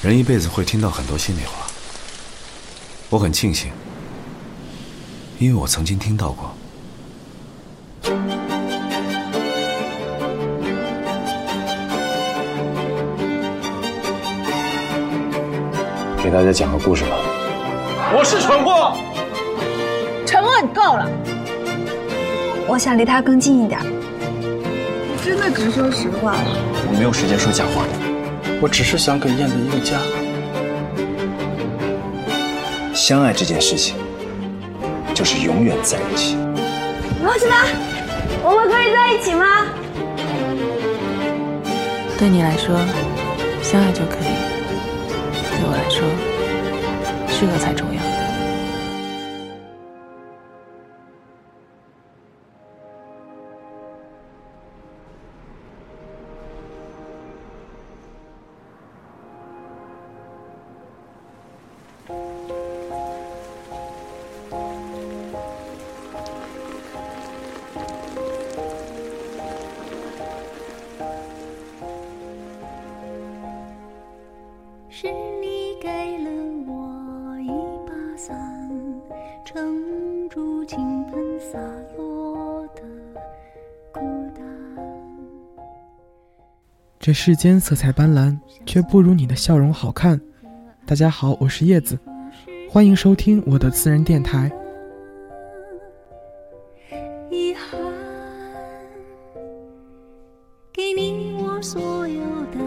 人一辈子会听到很多心里话，我很庆幸，因为我曾经听到过。给大家讲个故事吧。我是蠢货，沉默你够了。我想离他更近一点。你真的只说实话？我没有时间说假话。我只是想给燕子一个家。相爱这件事情，就是永远在一起。罗什么？我们可以在一起吗？对你来说，相爱就可以；对我来说，适合才重要。这世间色彩斑斓，却不如你的笑容好看。大家好，我是叶子，欢迎收听我的私人电台。遗憾，给你我所有的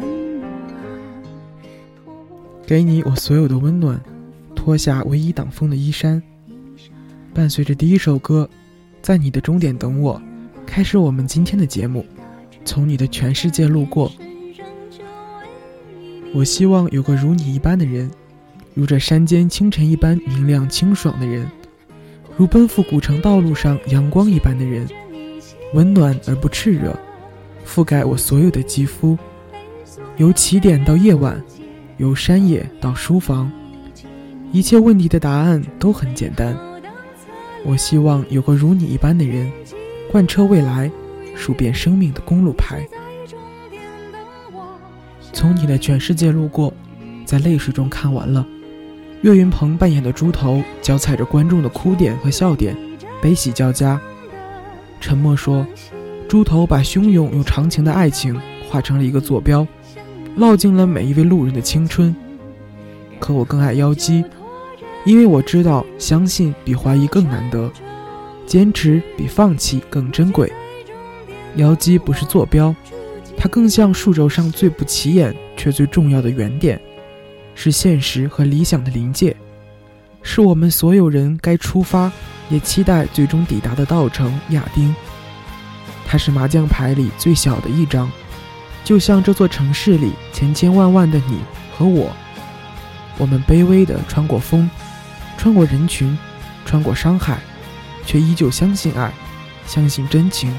温暖。给你我所有的温暖，脱下唯一挡风的衣衫。伴随着第一首歌，在你的终点等我，开始我们今天的节目。从你的全世界路过，我希望有个如你一般的人，如这山间清晨一般明亮清爽的人，如奔赴古城道路上阳光一般的人，温暖而不炽热，覆盖我所有的肌肤，由起点到夜晚。由山野到书房，一切问题的答案都很简单。我希望有个如你一般的人，贯彻未来，数遍生命的公路牌。从你的全世界路过，在泪水中看完了。岳云鹏扮演的猪头，脚踩着观众的哭点和笑点，悲喜交加。沉默说，猪头把汹涌又长情的爱情画成了一个坐标。烙进了每一位路人的青春，可我更爱妖姬，因为我知道，相信比怀疑更难得，坚持比放弃更珍贵。妖姬不是坐标，它更像数轴上最不起眼却最重要的原点，是现实和理想的临界，是我们所有人该出发也期待最终抵达的稻城亚丁。它是麻将牌里最小的一张。就像这座城市里千千万万的你和我，我们卑微地穿过风，穿过人群，穿过伤害，却依旧相信爱，相信真情，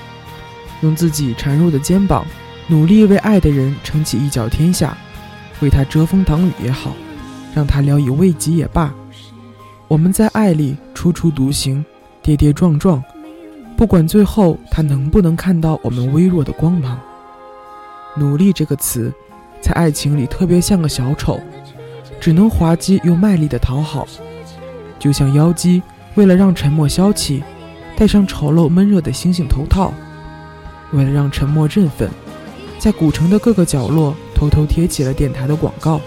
用自己孱弱的肩膀，努力为爱的人撑起一角天下，为他遮风挡雨也好，让他聊以慰藉也罢。我们在爱里处处独行，跌跌撞撞，不管最后他能不能看到我们微弱的光芒。努力这个词，在爱情里特别像个小丑，只能滑稽又卖力的讨好，就像妖姬为了让沉默消气，戴上丑陋闷热的星星头套；为了让沉默振奋，在古城的各个角落偷偷贴起了电台的广告；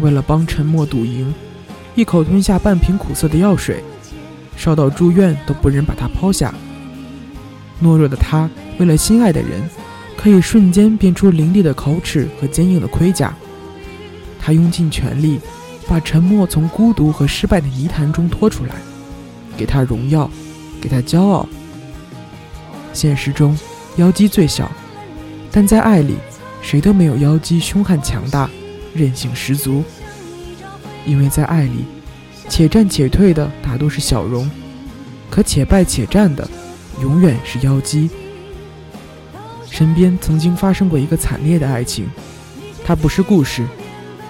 为了帮沉默赌赢，一口吞下半瓶苦涩的药水，烧到住院都不忍把他抛下。懦弱的他，为了心爱的人。可以瞬间变出凌厉的口齿和坚硬的盔甲。他用尽全力，把沉默从孤独和失败的泥潭中拖出来，给他荣耀，给他骄傲。现实中，妖姬最小，但在爱里，谁都没有妖姬凶悍强大，韧性十足。因为在爱里，且战且退的大多是小荣，可且败且战的，永远是妖姬。身边曾经发生过一个惨烈的爱情，它不是故事，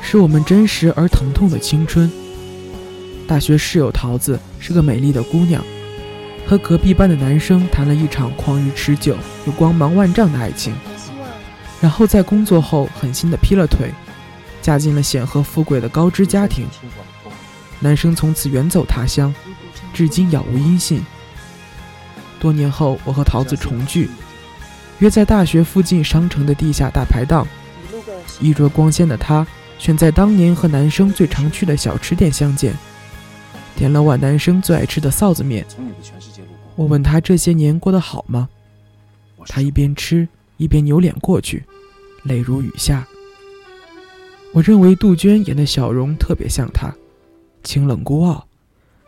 是我们真实而疼痛的青春。大学室友桃子是个美丽的姑娘，和隔壁班的男生谈了一场旷日持久又光芒万丈的爱情，然后在工作后狠心的劈了腿，嫁进了显赫富贵的高知家庭。男生从此远走他乡，至今杳无音信。多年后，我和桃子重聚，约在大学附近商城的地下大排档。衣着光鲜的她，选在当年和男生最常去的小吃店相见，点了碗男生最爱吃的臊子面。我问他这些年过得好吗？他一边吃一边扭脸过去，泪如雨下。我认为杜鹃演的小荣特别像他，清冷孤傲，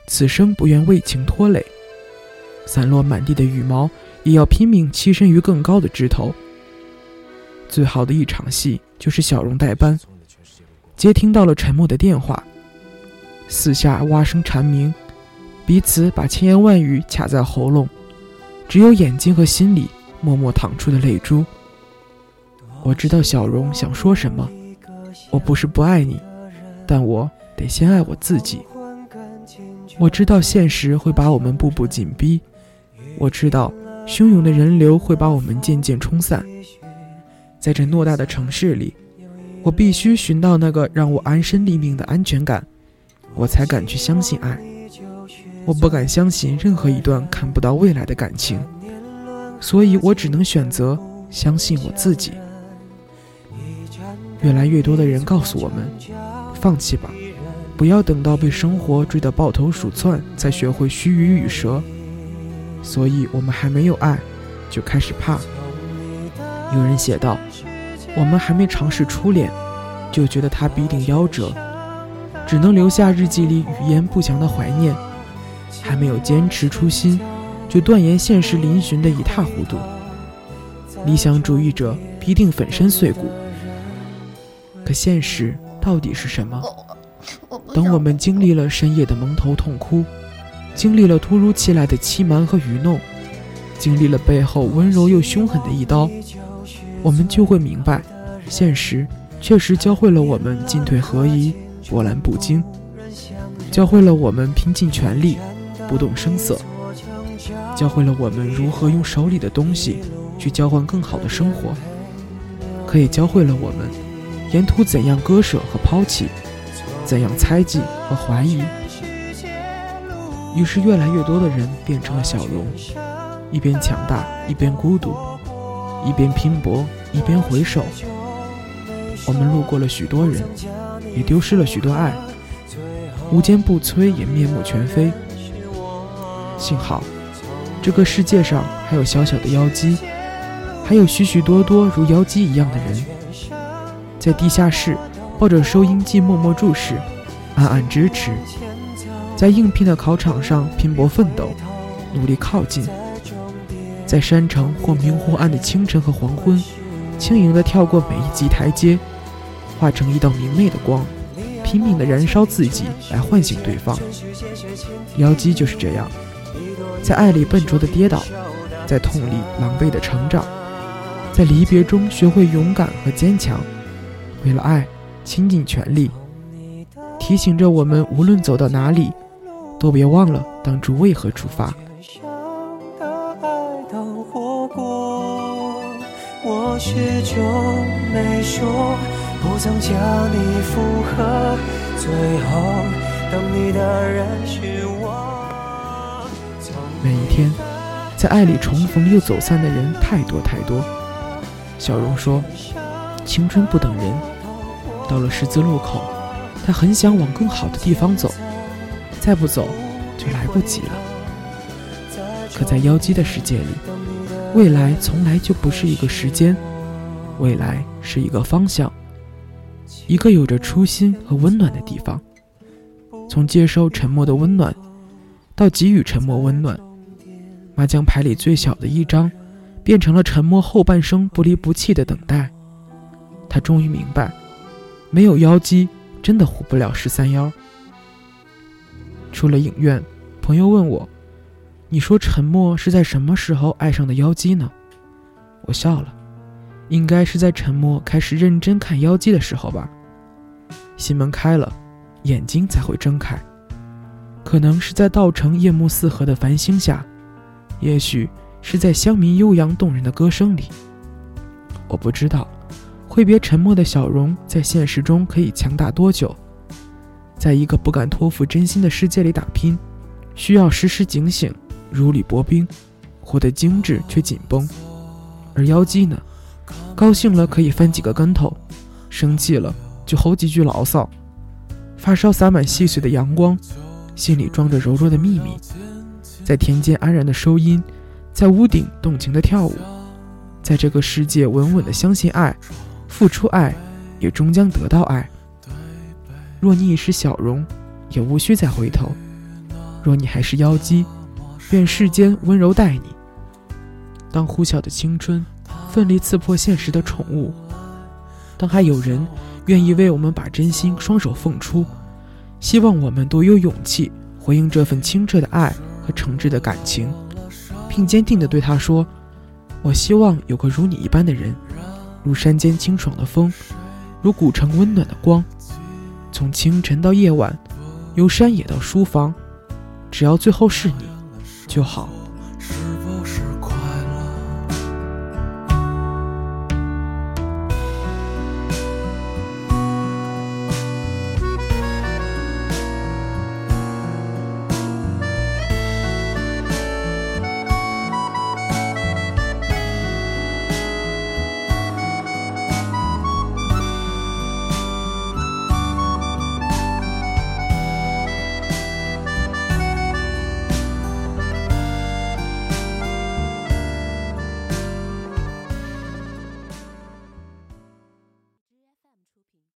此生不愿为情拖累。散落满地的羽毛，也要拼命栖身于更高的枝头。最好的一场戏就是小荣代班，接听到了沉默的电话，四下蛙声蝉鸣，彼此把千言万语卡在喉咙，只有眼睛和心里默默淌出的泪珠。我知道小荣想说什么，我不是不爱你，但我得先爱我自己。我知道现实会把我们步步紧逼，我知道汹涌的人流会把我们渐渐冲散。在这偌大的城市里，我必须寻到那个让我安身立命的安全感，我才敢去相信爱。我不敢相信任何一段看不到未来的感情，所以我只能选择相信我自己。越来越多的人告诉我们：放弃吧，不要等到被生活追得抱头鼠窜，才学会须臾与蛇。所以我们还没有爱，就开始怕。有人写道：“我们还没尝试初恋，就觉得他必定夭折，只能留下日记里语言不详的怀念；还没有坚持初心，就断言现实嶙峋的一塌糊涂。理想主义者必定粉身碎骨。可现实到底是什么？等我们经历了深夜的蒙头痛哭，经历了突如其来的欺瞒和愚弄，经历了背后温柔又凶狠的一刀。”我们就会明白，现实确实教会了我们进退合一、波澜不惊，教会了我们拼尽全力、不动声色，教会了我们如何用手里的东西去交换更好的生活，可也教会了我们沿途怎样割舍和抛弃，怎样猜忌和怀疑。于是，越来越多的人变成了小荣，一边强大，一边孤独。一边拼搏，一边回首。我们路过了许多人，也丢失了许多爱。无坚不摧，也面目全非。幸好，这个世界上还有小小的妖姬，还有许许多多如妖姬一样的人，在地下室抱着收音机默默注视，暗暗支持，在应聘的考场上拼搏奋斗，努力靠近。在山城或明或暗的清晨和黄昏，轻盈地跳过每一级台阶，化成一道明媚的光，拼命地燃烧自己来唤醒对方。妖姬就是这样，在爱里笨拙的跌倒，在痛里狼狈的成长，在离别中学会勇敢和坚强，为了爱倾尽全力，提醒着我们无论走到哪里，都别忘了当初为何出发。我始终没说，不曾将你附和。最后，等你的人是我。每一天，在爱里重逢又走散的人太多太多。小荣说：“青春不等人，到了十字路口，他很想往更好的地方走，再不走就来不及了。可在妖姬的世界里。”未来从来就不是一个时间，未来是一个方向，一个有着初心和温暖的地方。从接收沉默的温暖，到给予沉默温暖，麻将牌里最小的一张，变成了沉默后半生不离不弃的等待。他终于明白，没有妖姬，真的活不了十三幺。出了影院，朋友问我。你说沉默是在什么时候爱上的妖姬呢？我笑了，应该是在沉默开始认真看妖姬的时候吧。心门开了，眼睛才会睁开。可能是在稻城夜幕四合的繁星下，也许是在乡民悠扬动人的歌声里。我不知道，挥别沉默的小荣，在现实中可以强大多久？在一个不敢托付真心的世界里打拼，需要时时警醒，如履薄冰，活得精致却紧绷。而妖姬呢？高兴了可以翻几个跟头，生气了就吼几句牢骚。发梢洒满细碎的阳光，心里装着柔弱的秘密，在田间安然的收音，在屋顶动情的跳舞，在这个世界稳稳的相信爱，付出爱，也终将得到爱。若你已是小荣，也无需再回头；若你还是妖姬，愿世间温柔待你。当呼啸的青春奋力刺破现实的宠物，当还有人愿意为我们把真心双手奉出，希望我们都有勇气回应这份清澈的爱和诚挚的感情，并坚定地对他说：“我希望有个如你一般的人，如山间清爽的风，如古城温暖的光。”从清晨到夜晚，由山野到书房，只要最后是你就好。